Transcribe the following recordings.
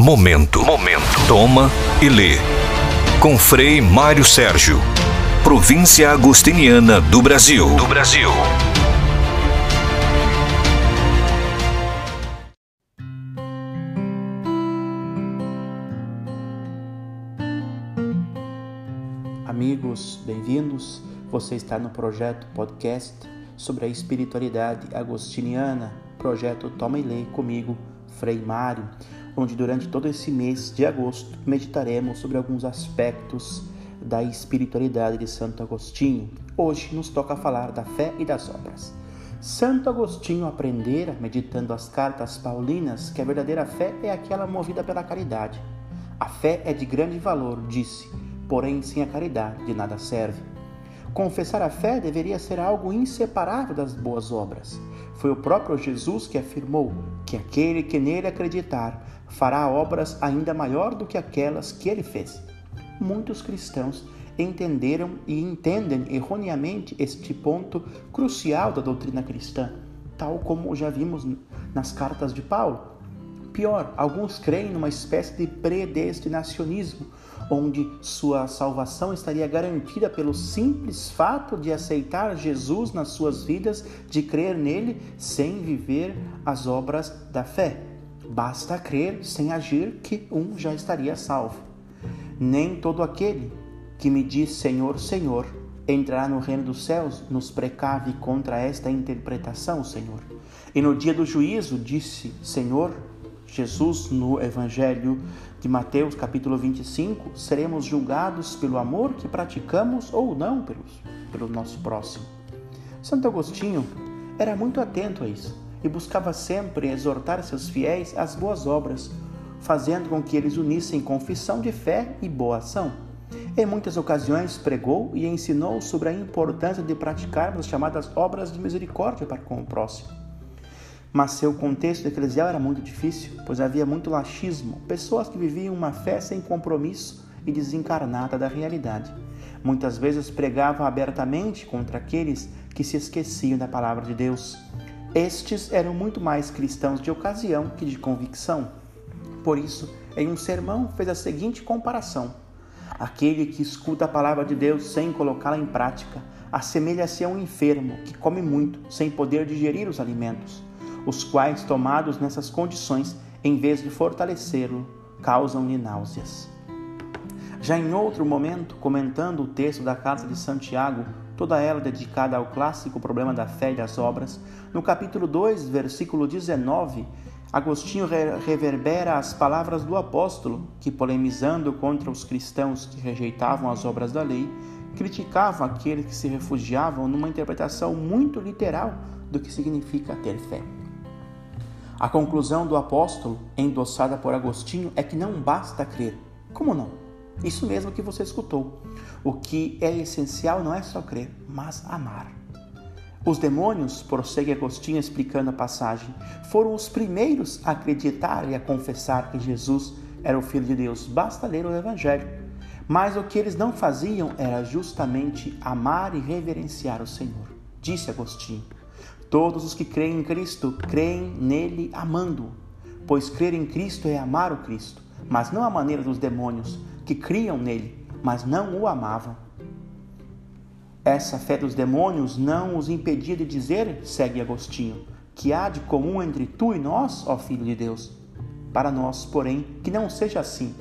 Momento. Momento. Toma e lê. Com Frei Mário Sérgio. Província Agostiniana do Brasil. Do Brasil. Amigos, bem-vindos. Você está no projeto podcast sobre a espiritualidade agostiniana, projeto Toma e Lê comigo, Frei Mário onde durante todo esse mês de agosto meditaremos sobre alguns aspectos da espiritualidade de Santo Agostinho. Hoje nos toca falar da fé e das obras. Santo Agostinho aprendera, meditando as cartas paulinas, que a verdadeira fé é aquela movida pela caridade. A fé é de grande valor, disse, porém sem a caridade de nada serve. Confessar a fé deveria ser algo inseparável das boas obras. Foi o próprio Jesus que afirmou que aquele que nele acreditar fará obras ainda maior do que aquelas que ele fez. Muitos cristãos entenderam e entendem erroneamente este ponto crucial da doutrina cristã, tal como já vimos nas cartas de Paulo. Pior, alguns creem numa espécie de predestinacionismo, onde sua salvação estaria garantida pelo simples fato de aceitar Jesus nas suas vidas, de crer nele sem viver as obras da fé. Basta crer sem agir que um já estaria salvo. Nem todo aquele que me diz Senhor, Senhor, entrará no reino dos céus, nos precave contra esta interpretação, Senhor. E no dia do juízo, disse Senhor Jesus no Evangelho de Mateus, capítulo 25, seremos julgados pelo amor que praticamos ou não pelos, pelo nosso próximo. Santo Agostinho era muito atento a isso e buscava sempre exortar seus fiéis às boas obras, fazendo com que eles unissem confissão de fé e boa ação. Em muitas ocasiões pregou e ensinou sobre a importância de praticarmos as chamadas obras de misericórdia para com o próximo. Mas seu contexto eclesial era muito difícil, pois havia muito laxismo, pessoas que viviam uma fé sem compromisso e desencarnada da realidade. Muitas vezes pregava abertamente contra aqueles que se esqueciam da palavra de Deus. Estes eram muito mais cristãos de ocasião que de convicção. Por isso, em um sermão, fez a seguinte comparação: Aquele que escuta a palavra de Deus sem colocá-la em prática assemelha-se a um enfermo que come muito sem poder digerir os alimentos, os quais, tomados nessas condições, em vez de fortalecê-lo, causam-lhe náuseas. Já em outro momento, comentando o texto da carta de Santiago, toda ela dedicada ao clássico problema da fé e das obras, no capítulo 2, versículo 19, Agostinho reverbera as palavras do apóstolo, que, polemizando contra os cristãos que rejeitavam as obras da lei, criticavam aqueles que se refugiavam numa interpretação muito literal do que significa ter fé. A conclusão do apóstolo, endossada por Agostinho, é que não basta crer. Como não? Isso mesmo que você escutou. O que é essencial não é só crer, mas amar. Os demônios, prossegue Agostinho explicando a passagem, foram os primeiros a acreditar e a confessar que Jesus era o Filho de Deus. Basta ler o Evangelho. Mas o que eles não faziam era justamente amar e reverenciar o Senhor. Disse Agostinho: Todos os que creem em Cristo creem nele amando-o, pois crer em Cristo é amar o Cristo, mas não a maneira dos demônios, que criam nele, mas não o amavam. Essa fé dos demônios não os impedia de dizer, segue Agostinho, que há de comum entre tu e nós, ó Filho de Deus. Para nós, porém, que não seja assim.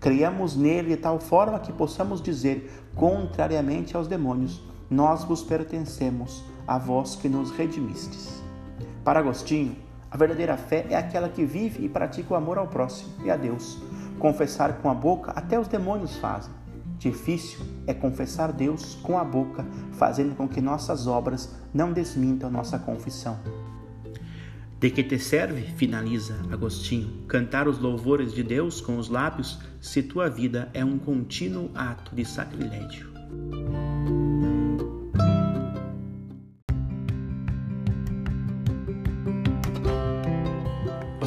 Criamos nele de tal forma que possamos dizer, contrariamente aos demônios, nós vos pertencemos, a vós que nos redimistes. Para Agostinho, a verdadeira fé é aquela que vive e pratica o amor ao próximo e a Deus, Confessar com a boca até os demônios fazem. Difícil é confessar Deus com a boca, fazendo com que nossas obras não desmintam nossa confissão. De que te serve, finaliza Agostinho, cantar os louvores de Deus com os lábios, se tua vida é um contínuo ato de sacrilégio?